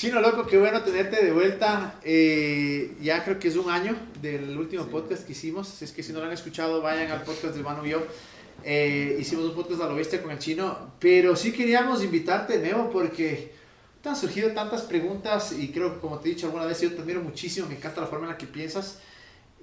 Chino Loco, qué bueno tenerte de vuelta. Eh, ya creo que es un año del último podcast que hicimos. es que si no lo han escuchado, vayan al podcast de Manu y yo. Eh, hicimos un podcast a lo bestia con el chino. Pero sí queríamos invitarte, Neo, porque te han surgido tantas preguntas y creo que, como te he dicho alguna vez, yo te admiro muchísimo. Me encanta la forma en la que piensas.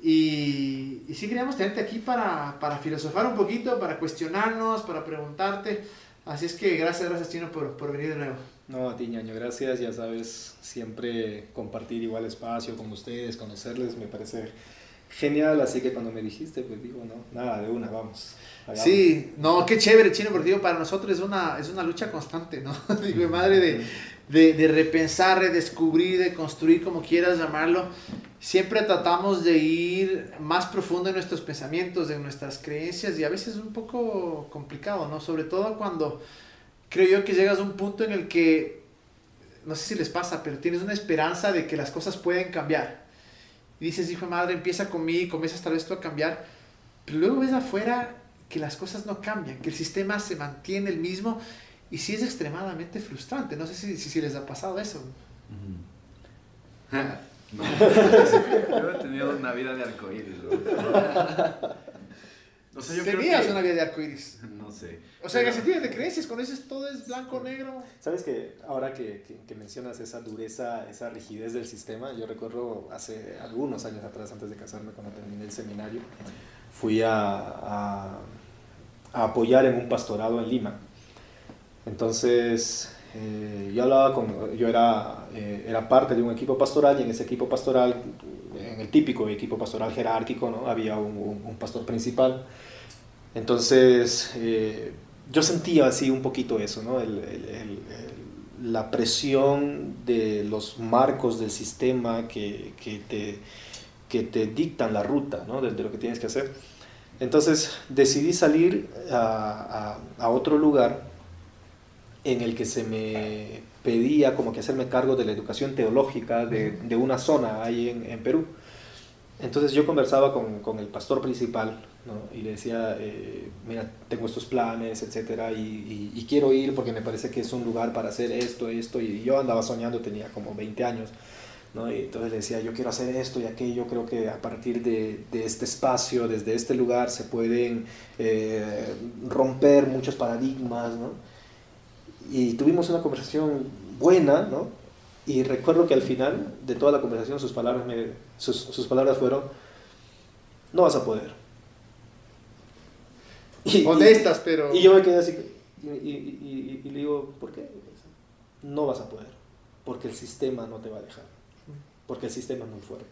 Y, y sí queríamos tenerte aquí para, para filosofar un poquito, para cuestionarnos, para preguntarte. Así es que gracias, gracias Chino por, por venir de nuevo. No, a ti, ñaño, gracias. Ya sabes, siempre compartir igual espacio con ustedes, conocerles, me parece genial. Así que cuando me dijiste, pues digo, no, nada, de una, vamos. Sí, no, qué chévere, Chino, porque digo, para nosotros es una, es una lucha constante, ¿no? digo, madre de, de, de repensar, redescubrir, de construir, como quieras llamarlo. Siempre tratamos de ir más profundo en nuestros pensamientos, en nuestras creencias, y a veces es un poco complicado, ¿no? Sobre todo cuando creo yo que llegas a un punto en el que, no sé si les pasa, pero tienes una esperanza de que las cosas pueden cambiar. Y dices, hijo de madre, empieza conmigo, comienzas tal vez tú a cambiar, pero luego ves afuera que las cosas no cambian, que el sistema se mantiene el mismo y sí es extremadamente frustrante. No sé si, si, les ha pasado eso. no, yo he tenido una vida de arcoíris. O sea, yo Tenías una vida de arcoíris. No sé. O sea, que si tienes de creencias, con eso todo es blanco, negro. Sabes que ahora que, que, mencionas esa dureza, esa rigidez del sistema, yo recuerdo hace algunos años atrás, antes de casarme, cuando terminé el seminario, fui a, a, apoyar en un pastorado en Lima. Entonces, eh, yo hablaba con, yo era, eh, era parte de un equipo pastoral y en ese equipo pastoral, en el típico equipo pastoral jerárquico, ¿no? había un, un pastor principal entonces, eh, yo sentía así un poquito eso, ¿no? la presión de los marcos del sistema que, que, te, que te dictan la ruta ¿no? de, lo que tienes que hacer. Entonces decidí salir a, a, otro lugar en el que se me pedía como que hacerme cargo de la educación teológica de, de una zona ahí en, en Perú. Entonces yo conversaba con, con el pastor principal y le decía, eh, mira, tengo estos planes, etcétera, y, y, quiero ir porque me parece que es un lugar para hacer esto, esto, y yo andaba soñando, tenía como 20 años, ¿no? y entonces le decía, yo quiero hacer esto y aquello, creo que a partir de, de este espacio, desde este lugar, se pueden eh, romper muchos paradigmas, ¿no? y tuvimos una conversación buena, ¿no? y recuerdo que al final de toda la conversación sus palabras, me, sus, sus palabras fueron, no vas a poder y, Honestas, pero... Y yo me quedé así, y, y, y, le digo, ¿por qué? No vas a poder, porque el sistema no te va a dejar, porque el sistema es muy fuerte.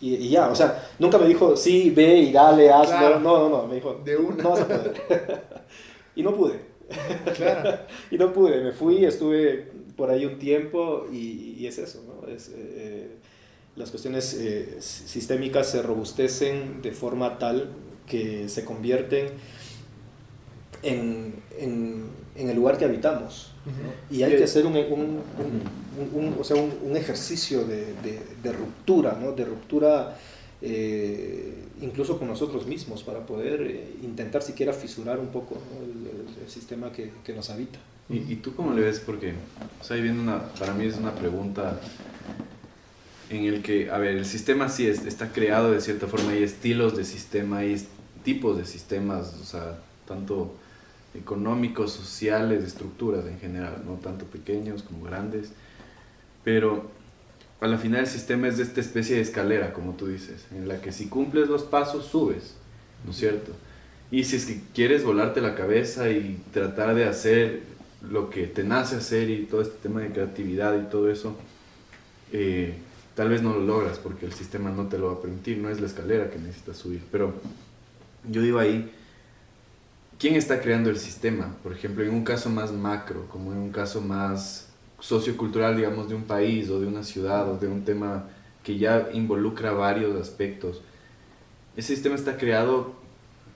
Y, ya, o sea, nunca me dijo, sí, ve y dale, hazlo. No, no, no, me dijo, de una. no vas a poder. y no pude. Claro. y no pude, me fui, estuve por ahí un tiempo y, es eso, ¿no? Es, eh, las cuestiones eh, sistémicas se robustecen de forma tal que se convierten en, en, en el lugar que habitamos. Y hay que hacer un, un, un, o sea, un ejercicio de, de, de, ruptura, ¿no? de ruptura eh, incluso con nosotros mismos para poder eh, intentar siquiera fisurar un poco el, sistema que, que, nos habita. ¿Y, ¿Y, tú cómo le ves? Porque o sea, una, para mí es una pregunta en el que, a ver, el sistema sí es, está creado de cierta forma, hay estilos de sistema, hay tipos de sistemas, o sea, tanto económicos, sociales, estructuras en general, no tanto pequeños como grandes, pero a la final el sistema es de esta especie de escalera, como tú dices, en la que si cumples los pasos subes, ¿no es cierto? Y si es que quieres volarte la cabeza y tratar de hacer lo que te nace hacer y todo este tema de creatividad y todo eso, eh, tal vez no lo logras porque el sistema no te lo va a permitir, no es la escalera que necesitas subir, pero yo digo ahí, ¿quién está creando el sistema? Por ejemplo, en un caso más macro, como en un caso más sociocultural, digamos, de un país o de una ciudad o de un tema que ya involucra varios aspectos. Ese sistema está creado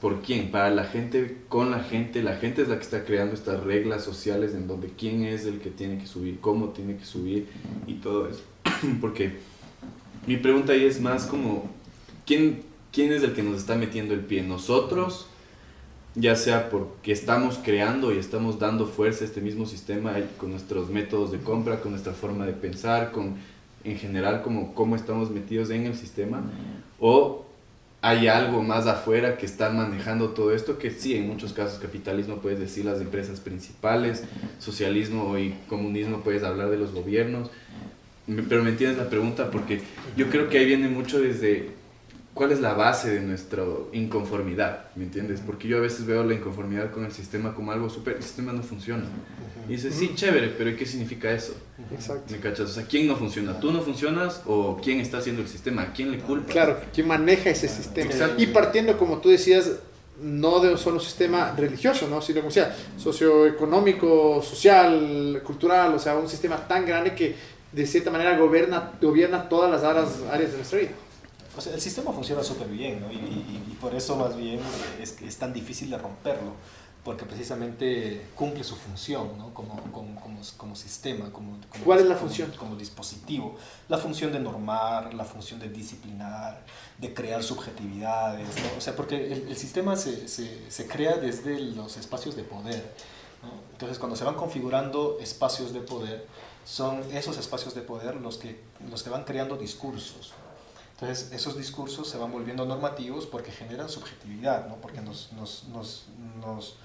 por quién? Para la gente, con la gente. La gente es la que está creando estas reglas sociales en donde quién es el que tiene que subir, cómo tiene que subir y todo eso. Porque mi pregunta ahí es más como, ¿quién ¿quién es el que nos está metiendo el pie? ¿Nosotros? ya sea porque estamos creando y estamos dando fuerza a este mismo sistema con nuestros métodos de compra, con nuestra forma de pensar, con en general como cómo estamos metidos en el sistema, o hay algo más afuera que está manejando todo esto, que sí, en muchos casos capitalismo puedes decir las empresas principales, socialismo y comunismo puedes hablar de los gobiernos, pero me entiendes la pregunta porque yo creo que ahí viene mucho desde cuál es la base de nuestra inconformidad, ¿me entiendes? Porque yo a veces veo la inconformidad con el sistema como algo súper, el sistema no funciona. Y dices, sí, chévere, pero ¿qué significa eso? Exacto. ¿Me cachas? O sea, ¿quién no funciona? ¿Tú no funcionas o quién está haciendo el sistema? ¿A quién le culpa? Claro, ¿quién maneja ese sistema? Y partiendo, como tú decías, no de un solo sistema religioso, ¿no? sino como sea, socioeconómico, social, cultural, o sea, un sistema tan grande que de cierta manera gobierna, gobierna todas las áreas, áreas de nuestra vida. O sea, el sistema funciona súper bien, ¿no? Y, y, por eso más bien es, es tan difícil de romperlo porque precisamente cumple su función ¿no? como, como, como, como, sistema. Como, ¿Cuál es la función? Como dispositivo. La función de normar, la función de disciplinar, de crear subjetividades. ¿no? O sea, porque el, el sistema se, se, se, crea desde los espacios de poder. ¿no? Entonces, cuando se van configurando espacios de poder, son esos espacios de poder los que, los que van creando discursos. Entonces, esos discursos se van volviendo normativos porque generan subjetividad, ¿no? porque nos, nos, nos, nos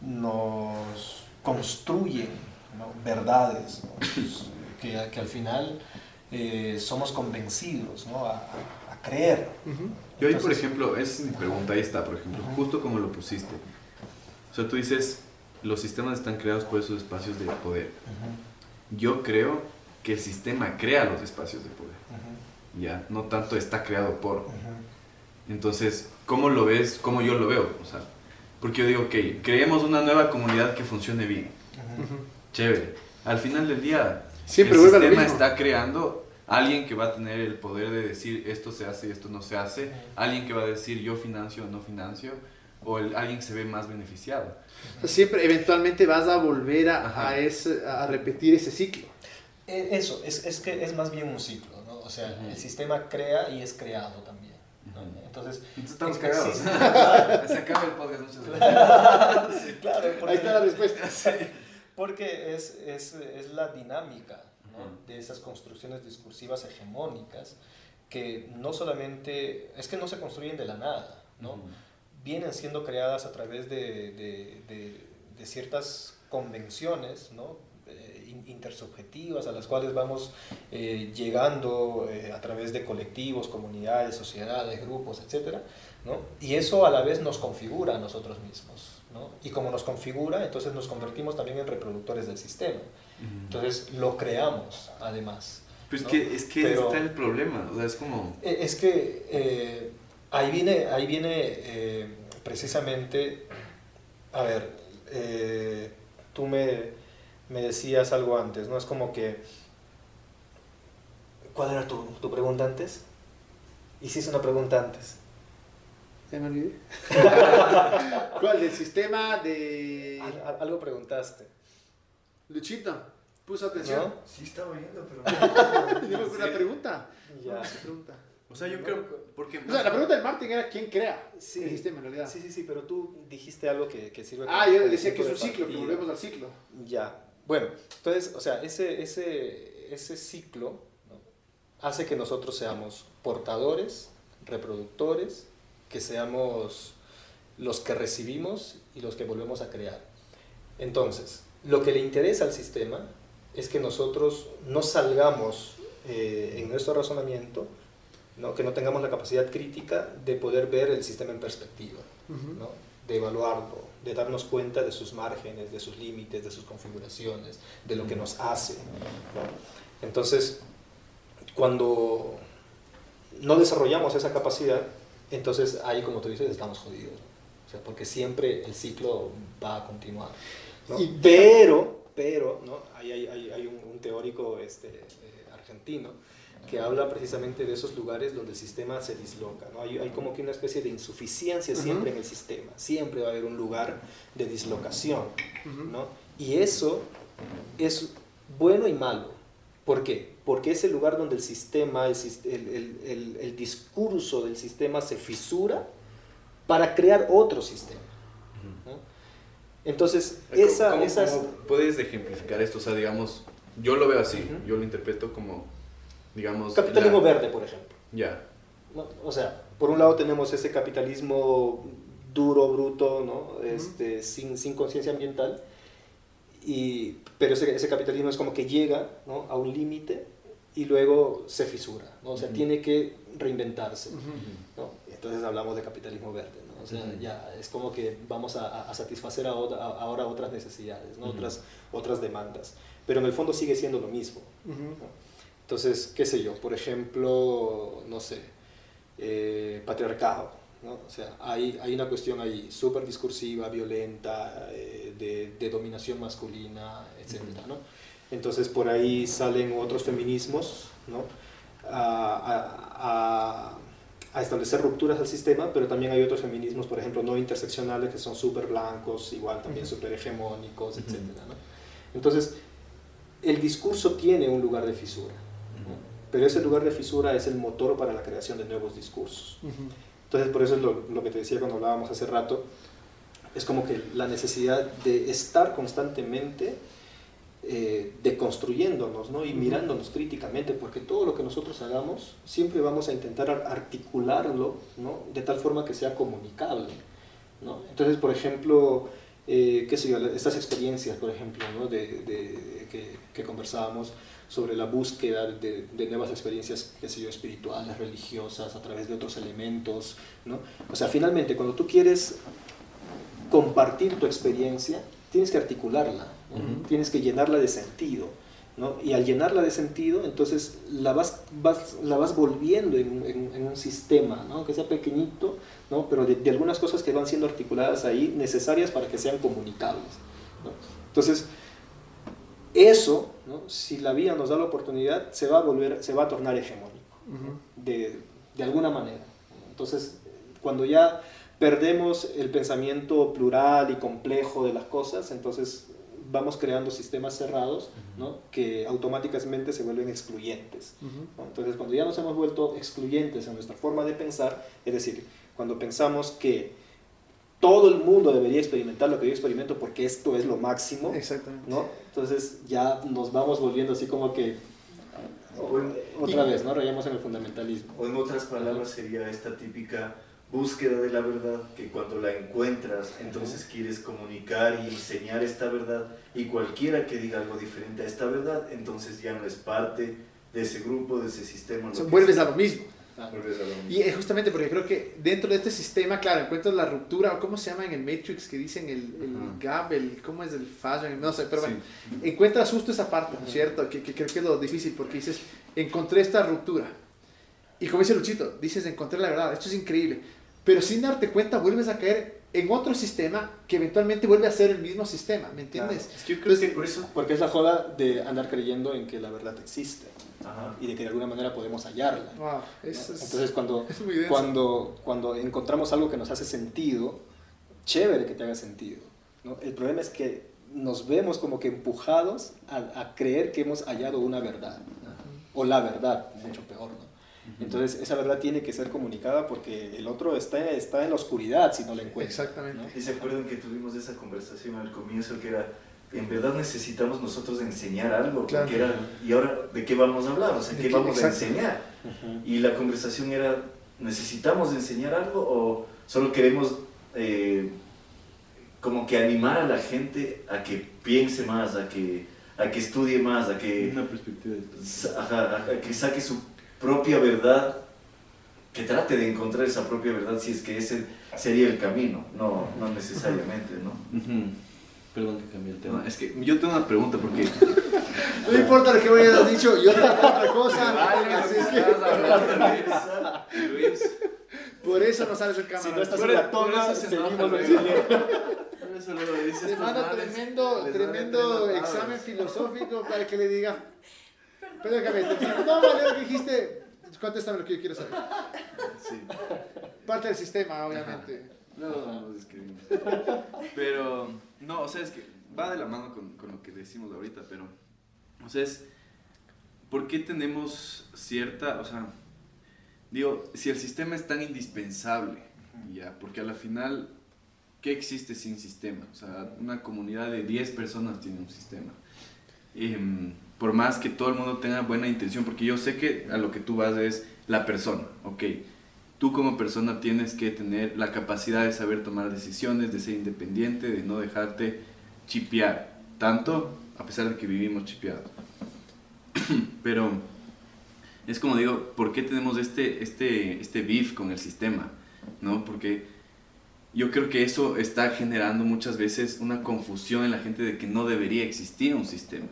nos construyen verdades pues, que, que, al final eh, somos convencidos ¿no? a, a, creer. Yo ahí, por ejemplo, es mi pregunta, ahí está, por ejemplo, justo como lo pusiste. O sea, tú dices, los sistemas están creados por esos espacios de poder. Yo creo que el sistema crea los espacios de poder. Ya, no tanto está creado por. Entonces, ¿cómo lo ves? ¿Cómo yo lo veo? O sea, porque yo digo, ok, creemos una nueva comunidad que funcione bien. Chévere. Al final del día, Siempre el sistema está creando alguien que va a tener el poder de decir esto se hace y esto no se hace, alguien que va a decir yo financio o no financio, o alguien que se ve más beneficiado. Siempre, eventualmente vas a volver a, a, ese, a repetir ese ciclo. E, eso, es, es, que es más bien un ciclo, ¿no? O sea, el sistema crea y es creado también. Entonces, estamos cagados. Se acaba el podcast muchas veces. claro, Ahí está la respuesta. porque es, es, es, la dinámica ¿no? de esas construcciones discursivas hegemónicas que no solamente, es que no se construyen de la nada, ¿no? Vienen siendo creadas a través de, de, de, de ciertas convenciones, ¿no? intersubjetivas a las cuales vamos eh, llegando eh, a través de colectivos, comunidades, sociedades, grupos, etc. ¿no? Y eso a la vez nos configura a nosotros mismos. ¿no? Y como nos configura, entonces nos convertimos también en reproductores del sistema. Entonces lo creamos además. Pues que, es que está el problema, o sea, es como... E, es que eh, ahí viene, ahí viene precisamente, a ver, tú me, me decías algo antes, ¿no? Es como que... ¿Cuál era tu, tu pregunta antes? Hiciste una pregunta antes. Ya me olvidé. ¿Cuál? ¿Del sistema de...? algo preguntaste. Luchito, puso atención. Sí, estaba oyendo, pero... no una pregunta. Ya. pregunta. O sea, yo creo, porque... O sea, la pregunta de Martin era quién crea el sistema en realidad. Sí, sí, sí, pero tú dijiste algo que, que sirve... Ah, yo decía que es un ciclo, que volvemos al ciclo. Ya, bueno, entonces, o sea, ese, ese, ese ciclo hace que nosotros seamos portadores, reproductores, que seamos los que recibimos y los que volvemos a crear. Entonces, lo que le interesa al sistema es que nosotros no salgamos eh, en nuestro razonamiento, ¿no? que no tengamos la capacidad crítica de poder ver el sistema en perspectiva, ¿no? de evaluarlo, de darnos cuenta de sus márgenes, de sus límites, de sus configuraciones, de lo que nos hace. Entonces, cuando no desarrollamos esa capacidad, entonces ahí, como tú dices, estamos jodidos. O sea, porque siempre el ciclo va a continuar. pero, pero, ¿no? hay, hay, hay un, un, teórico este, eh, argentino que habla precisamente de esos lugares donde el sistema se disloca. ¿no? Hay, hay como que una especie de insuficiencia siempre en el sistema, siempre va a haber un lugar de dislocación. ¿no? Y eso es bueno y malo. ¿Por qué? Porque es el lugar donde el sistema, el, el, el, discurso del sistema se fisura para crear otro sistema. Entonces, ¿Cómo- esa, cómo- esas... cómo puedes ejemplificar esto? O sea, digamos, yo lo veo así, yo lo interpreto como, digamos... Capitalismo la- verde, por ejemplo. Ya. ¿no? O sea, por un lado tenemos ese capitalismo duro, bruto, ¿no? este, sin, sin conciencia ambiental, y, pero ese, ese capitalismo es como que llega ¿no? a un límite y luego se fisura, ¿no? o sea, Ujú. tiene que reinventarse. Ujú. ¿no? Entonces hablamos de capitalismo verde, ¿no? o sea, ya es como que vamos a, a satisfacer ahora, a- ahora otras necesidades, otras, otras demandas, pero en el fondo sigue siendo lo mismo. Entonces, qué sé yo, por ejemplo, no sé, eh, patriarcado, ¿no? O sea, hay, hay una cuestión ahí súper discursiva, violenta, eh, de, de dominación masculina, etc. ¿no? Entonces, por ahí salen otros feminismos, ¿no? A, a- a- a establecer rupturas al sistema, pero también hay otros feminismos, por ejemplo, no interseccionales, que son súper blancos, igual también súper hegemónicos, etc. ¿no? Entonces, el discurso tiene un lugar de fisura. Pero ese lugar de fisura es el motor para la creación de nuevos discursos. Ujú. Entonces, por eso es lo, lo que te decía cuando hablábamos hace rato, es como que la necesidad de estar constantemente eh, deconstruyéndonos ¿no? y mirándonos críticamente, porque todo lo que nosotros hagamos siempre vamos a intentar ar- articularlo ¿no? de tal forma que sea comunicable. ¿no? Entonces, por ejemplo, eh, qué sé yo, estas experiencias, por ejemplo, ¿no? de, de- que, que conversábamos sobre la búsqueda de, de nuevas experiencias, qué sé yo, espirituales, religiosas, a través de otros elementos, ¿no? O sea, finalmente, cuando tú quieres compartir tu experiencia, tienes que articularla, tienes que llenarla de sentido, ¿no? Y al llenarla de sentido, entonces la vas, vas- la vas volviendo en, un- en- en un sistema, ¿no? Que sea pequeñito, ¿no? Pero de, de algunas cosas que van siendo articuladas ahí, necesarias para que sean comunicables, ¿no? Entonces, eso, ¿no? si la vida nos da la oportunidad, se va a volver, se va a tornar hegemónico Ujú. de, de alguna manera. Entonces, cuando ya perdemos el pensamiento plural y complejo de las cosas, entonces vamos creando sistemas cerrados ¿no? que automáticamente se vuelven excluyentes. ¿no? Entonces, cuando ya nos hemos vuelto excluyentes en nuestra forma de pensar, es decir, cuando pensamos que todo el mundo debería experimentar lo que yo experimento porque esto es lo máximo. ¿no? Entonces ya nos vamos volviendo así como que otra vez, ¿no? Rayamos en el fundamentalismo. O en otras palabras sería esta típica búsqueda de la verdad, que cuando la encuentras, entonces quieres comunicar y enseñar esta verdad, y cualquiera que diga algo diferente a esta verdad, entonces ya no es parte de ese grupo, de ese sistema. O sea, que vuelves a lo mismo. Vuelves a lo mismo. Y es justamente porque creo que dentro de este sistema, claro, encuentras la ruptura, o ¿cómo se llama en el Matrix que dicen el, el Ajá. gap, el, ¿cómo es el fallo? No sé, pero bueno, Sí. encuentras justo esa parte, ¿no es cierto? Que, que creo que es lo difícil porque dices, encontré esta ruptura. Y como dice Luchito, dices, encontré la verdad, esto es increíble. Pero sin darte cuenta, vuelves a caer en otro sistema que eventualmente vuelve a ser el mismo sistema, ¿me entiendes? Es que yo creo que por eso... Porque es la joda de andar creyendo en que la verdad existe Ajá. y de que de alguna manera podemos hallarla. ¿no? Wow, eso es, Entonces cuando, es muy denso. cuando, cuando encontramos algo que nos hace sentido, chévere que te haga sentido. ¿no? El problema es que nos vemos como que empujados a, a creer que hemos hallado una verdad, ¿no? o la verdad, mucho peor. ¿no? Entonces esa verdad tiene que ser comunicada porque el otro está, está en la oscuridad si no la encuentra. Exactamente. ¿no? Y se acuerdan que tuvimos esa conversación al comienzo que era, en verdad necesitamos nosotros enseñar algo, Claro. era, y ahora, ¿de qué vamos a hablar? O sea, ¿De ¿qué qué? vamos a enseñar? Ujú. Y la conversación era, ¿necesitamos enseñar algo o solo queremos eh, como que animar a la gente a que piense más, a que, a que estudie más, a que, Una perspectiva ajá, a que saque su propia verdad, que trate de encontrar esa propia verdad si es que ese sería el camino, no, no necesariamente, ¿no? Perdón que cambié el tema. Es que yo tengo una pregunta porque... No importa lo que me hayas dicho, yo te hago otra cosa. Vale, así es lo que que estás hablando, Luis. por eso no sales en cámara. Si no estás Por en eso- la toma, seguimos Te manda tremendo, tremendo examen filosófico para que le diga. Perdón, Gabriel, no vale lo que dijiste. Contéstame lo que yo quiero saber. Sí. Parte del sistema, obviamente. Luego nos escribimos. Pero, no, o sea, es que va de la mano con, con lo que decimos ahorita, pero, o sea, es, ¿por qué tenemos cierta, o sea, digo, si el sistema es tan indispensable, ya, porque a la final ¿qué existe sin sistema? O sea, una comunidad de 10 personas tiene un sistema. Em, por más que todo el mundo tenga buena intención, porque yo sé que a lo que tú vas es la persona, ok. Tú como persona tienes que tener la capacidad de saber tomar decisiones, de ser independiente, de no dejarte chipear, tanto a pesar de que vivimos chipeados. Pero es como digo, ¿por qué tenemos este, este, este beef con el sistema? ¿No? Porque yo creo que eso está generando muchas veces una confusión en la gente de que no debería existir un sistema.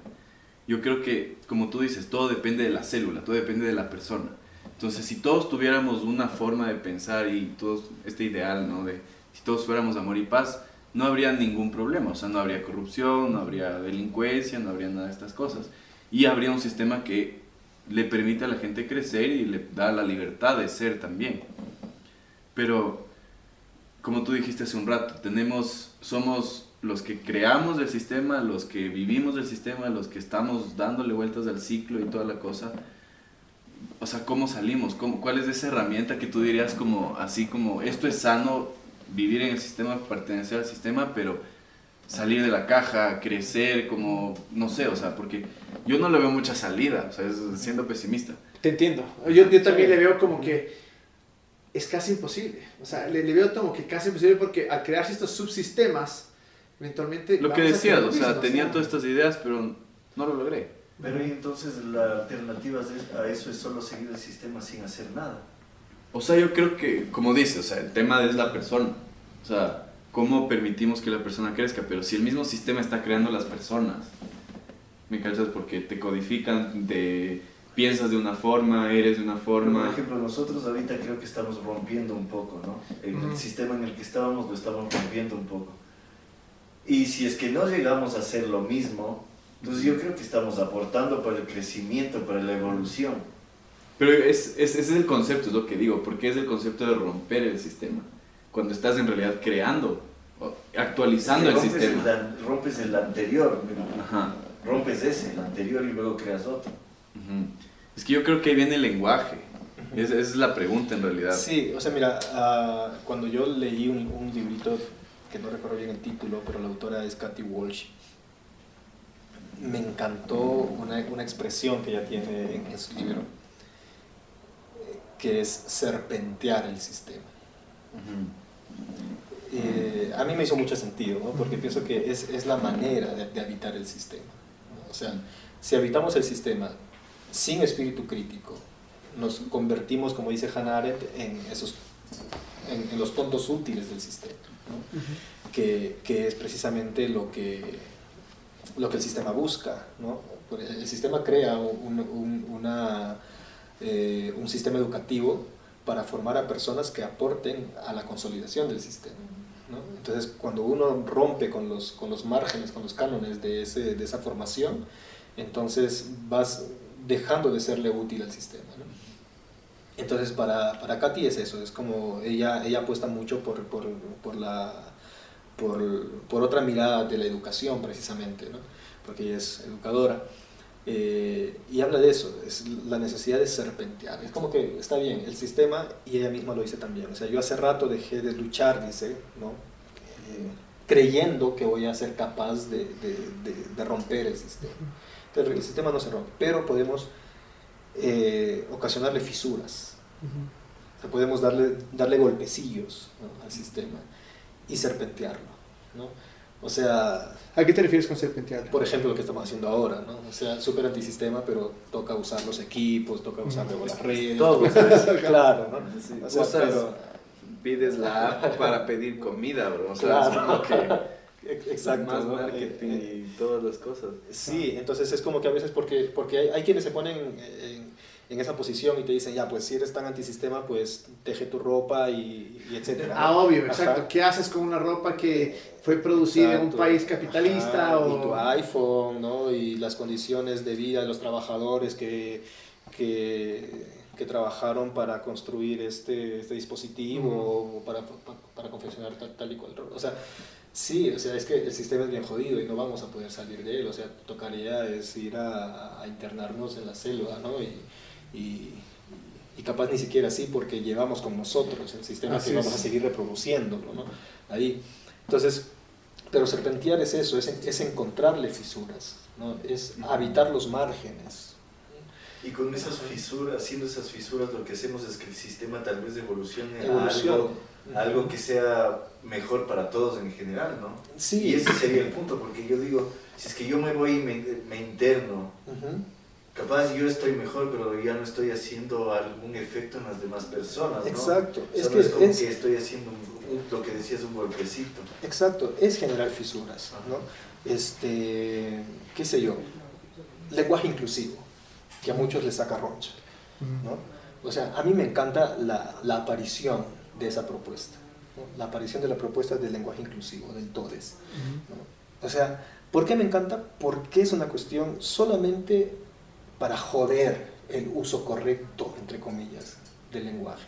Yo creo que, como tú dices, todo depende de la célula, todo depende de la persona. Entonces, si todos tuviéramos una forma de pensar y todos este ideal, ¿no? De si todos fuéramos amor y paz, no habría ningún problema, o sea, no habría corrupción, no habría delincuencia, no habría nada de estas cosas. Y habría un sistema que le permite a la gente crecer y le da la libertad de ser también. Pero, como tú dijiste hace un rato, tenemos, somos los que creamos el sistema, los que vivimos el sistema, los que estamos dándole vueltas al ciclo y toda la cosa. O sea, ¿cómo salimos? ¿Cómo, ¿Cuál es esa herramienta que tú dirías como así como esto es sano, vivir en el sistema, pertenecer al sistema, pero salir de la caja, crecer, como, no sé, o sea, porque yo no le veo mucha salida, o sea, es, siendo pesimista. Te entiendo. Yo, también le veo como que es casi imposible. O sea, le, le, veo como que casi imposible porque al crearse estos subsistemas, eventualmente... Lo que decías, o sea, tenía todas estas ideas, pero no lo logré. Pero y entonces la alternativa a eso es solo seguir el sistema sin hacer nada. O sea, yo creo que, como dice, o sea, el tema es la persona. O sea, cómo permitimos que la persona crezca, pero si el mismo sistema está creando las personas, ¿me cachas? Porque te codifican, de piensas de una forma, eres de una forma. por ejemplo, nosotros ahorita creo que estamos rompiendo un poco, ¿no? El, sistema en el que estábamos lo estamos rompiendo un poco. Y si es que no llegamos a hacer lo mismo, entonces yo creo que estamos aportando para el crecimiento, para la evolución. Pero es, es, ese es el concepto, es lo que digo, porque es el concepto de romper el sistema cuando estás en realidad creando, actualizando el sistema. rompes el anterior, rompes ese, el anterior y luego creas otro. Es que yo creo que ahí viene el lenguaje. esa es la pregunta en realidad. Sí, o sea, mira, uh, cuando yo leí un, un, librito, que no recuerdo bien el título, pero la autora es Kathy Walsh, me encantó una, una expresión que ella tiene en, en su libro, que es serpentear el sistema. Eh, a mí me hizo mucho sentido, ¿no? porque pienso que es, es la manera de, habitar el sistema. O sea, si habitamos el sistema sin espíritu crítico, nos convertimos, como dice Hannah Arendt, en, esos, en, los tontos útiles del sistema, ¿no? que, que, es precisamente lo que, lo que el sistema busca. ¿no? El sistema crea un, un, una, eh, un sistema educativo para formar a personas que aporten a la consolidación del sistema. ¿no? Entonces, cuando uno rompe con los, con los márgenes, con los cánones de, ese, de esa formación, entonces vas dejando de serle útil al sistema. ¿no? Entonces, para, para Katy es eso, es como ella, ella apuesta mucho por, por, por la, por, por, otra mirada de la educación, precisamente, ¿no? porque ella es educadora. Eh, y habla de eso, es la necesidad de serpentear. Es como que está bien, el sistema, y ella misma lo dice también. O sea, yo hace rato dejé de luchar, dice, ¿no? Eh, creyendo que voy a ser capaz de, de, de, romper el sistema. Entonces, el sistema no se rompe, pero podemos eh, ocasionarle fisuras. o sea, podemos darle, darle golpecillos al sistema y serpentearlo. ¿no? O sea... ¿A qué te refieres con serpentear? Por ejemplo, lo que estamos haciendo ahora, ¿no? O sea, súper antisistema, pero toca usar los equipos, toca usar luego las redes. Todo. claro, ¿no? Sí, o sea, pero, pides la app para pedir comida, bro. O sea, claro. es como que... Exacto. Más marketing y todas las cosas. Sí, entonces es como que a veces porque, porque hay, hay quienes se ponen en, en esa posición y te dicen, ya, pues si eres tan antisistema, pues teje tu ropa y, y etcétera. Ah, obvio, exacto. ¿Qué haces con una ropa que fue producida en un país capitalista? o... Y tu iPhone, ¿no? Y las condiciones de vida de los trabajadores que, que, que trabajaron para construir este, este dispositivo o para, para, para, confeccionar tal, tal y cual. O sea, Sí, o sea, es que el sistema es bien jodido y no vamos a poder salir de él. O sea, tocaría es ir a, a internarnos en la selva, ¿no? Y, y, y, capaz ni siquiera así porque llevamos con nosotros el sistema así que vamos a seguir reproduciéndolo, ¿no? Ahí. Entonces, pero serpentear es eso, es, es encontrarle fisuras, ¿no? es habitar los márgenes. Y con esas fisuras, haciendo esas fisuras, lo que hacemos es que el sistema tal vez evolucione a Evolucione. algo, algo que sea mejor para todos en general, ¿no? Sí. Y ese sería el punto, porque yo digo, si es que yo me voy y me, me interno, capaz yo estoy mejor, pero ya no estoy haciendo algún efecto en las demás personas, ¿no? Exacto. Es, que es como es- que estoy haciendo un- un- lo que decías, un golpecito. Exacto, es generar fisuras, Ajá. ¿no? Este, qué sé yo, lenguaje inclusivo, que a muchos les saca roncha, ¿no? O sea, a mí me encanta la, la aparición de esa propuesta, ¿no? la aparición de la propuesta del lenguaje inclusivo, del TODES, ¿no? O sea, ¿por qué me encanta? Porque es una cuestión solamente para joder el uso correcto, entre comillas, del lenguaje.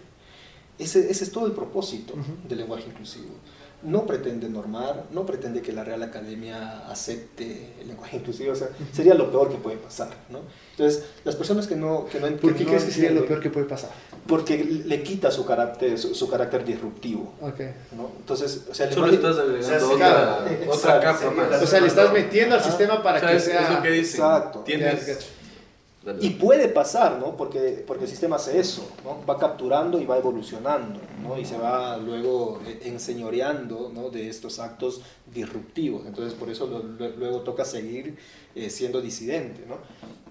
Ese, ese es todo el propósito Ujú. del lenguaje inclusivo. No pretende normar, no pretende que la Real Academia acepte el lenguaje inclusivo, o sea, sería lo peor que puede pasar, ¿no? Entonces, las personas que no, que no ¿Por qué no crees que sería lo peor que puede pasar? Porque le quita su carácter, su, su carácter disruptivo, Ok. ¿no? Entonces, o sea, el Solo estás agregando O sea, sí, otra, capa más. O sea, le estás metiendo al sistema para O sea, que es, sea... es lo que dicen. Exacto. Tienes-. Y puede pasar, ¿no? Porque, porque el sistema hace eso, ¿no? Va capturando y va evolucionando, ¿no? Y se va luego eh, enseñoreando, ¿no? De estos actos disruptivos. Entonces, por eso lo- lo- luego toca seguir eh, siendo disidente, ¿no?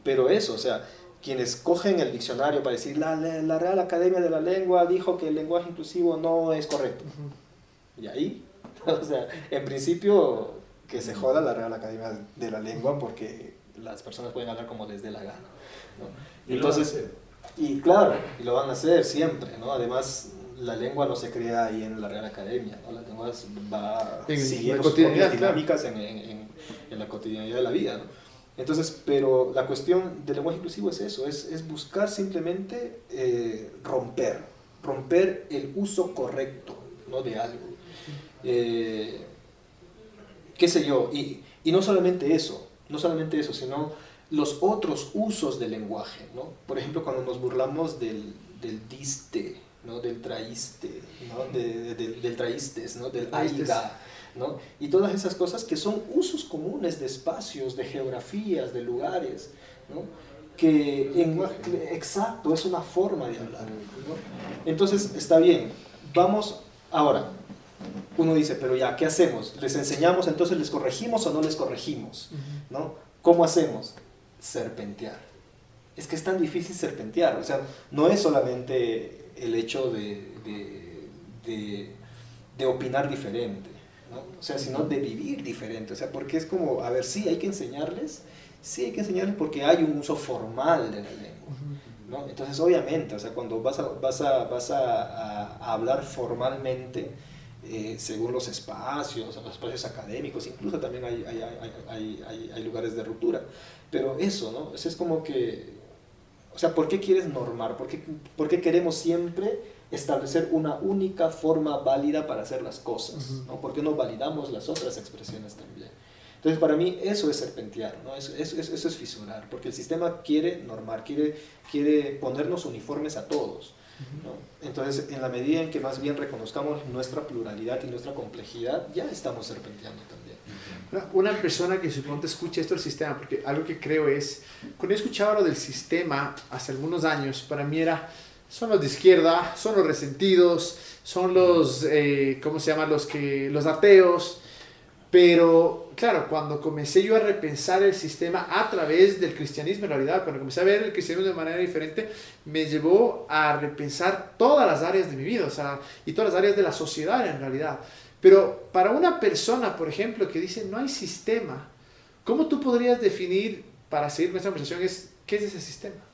Pero eso, o sea, quienes cogen el diccionario para decir, la, la, la Real Academia de la Lengua dijo que el lenguaje inclusivo no es correcto. Y ahí, o sea, en principio, que se joda la Real Academia de la Lengua porque las personas pueden hablar como les dé la gana. ¿No? Entonces, y claro, y lo van a hacer siempre, ¿no? Además, la lengua no se crea ahí en la Real Academia, ¿no? La lengua va En la siguiendo sus cotidianidad, propias claro. dinámicas en, en- en- en la cotidianidad de la vida, ¿no? Entonces, pero la cuestión del lenguaje inclusivo es eso, es, es buscar simplemente eh, romper, romper el uso correcto ¿no? de algo. Eh, qué sé yo, y, y no solamente eso, no solamente eso, sino los otros usos del lenguaje, ¿no? Por ejemplo, cuando nos burlamos del, del diste, ¿no? Del traíste, ¿no? De- de- del traístes, ¿no? Del aiga, ¿no? Y todas esas cosas que son usos comunes de espacios, de geografías, de lugares, ¿no? Que en, exacto, es una forma de hablar. ¿no? Entonces, está bien, vamos ahora. Uno dice, pero ya, ¿qué hacemos? ¿Les enseñamos entonces, les corregimos o no les corregimos? ¿no? ¿Cómo hacemos? Serpentear. Es que es tan difícil serpentear, o sea, no es solamente el hecho de, de, opinar diferente, ¿no? o sea, sino de vivir diferente, o sea, porque es como, a ver, sí, hay que enseñarles, sí, hay que enseñarles porque hay un uso formal de la lengua. ¿no? Entonces, obviamente, o sea, cuando vas a, vas a, vas a, hablar formalmente, eh, según los espacios, los espacios académicos, incluso también hay, hay, hay- hay lugares de ruptura. Pero eso, ¿no? Eso es como que, o sea, ¿por qué quieres normar? ¿Por qué, por qué queremos siempre establecer una única forma válida para hacer las cosas? Ujú. ¿no? ¿Por qué no validamos las otras expresiones también? Entonces, para mí eso es serpentear, ¿no? Eso, eso, eso- eso es fisurar, porque el sistema quiere normar, quiere, quiere ponernos uniformes a todos. ¿no? Entonces, en la medida en que más bien reconozcamos nuestra pluralidad y nuestra complejidad, ya estamos serpenteando también. Una- persona que suponte escucha esto del sistema, porque algo que creo es, cuando he escuchado lo del sistema hace algunos años, para mí era, son los de izquierda, son los resentidos, son los, eh, ¿cómo se llama? Los, que, los ateos. Pero, claro, cuando comencé yo a repensar el sistema a través del cristianismo, en realidad, cuando comencé a ver el cristianismo de manera diferente, me llevó a repensar todas las áreas de mi vida, o sea, y todas las áreas de la sociedad en realidad. Pero para una persona, por ejemplo, que dice no hay sistema, ¿cómo tú podrías definir, para seguir con esta conversación, es, qué es ese sistema?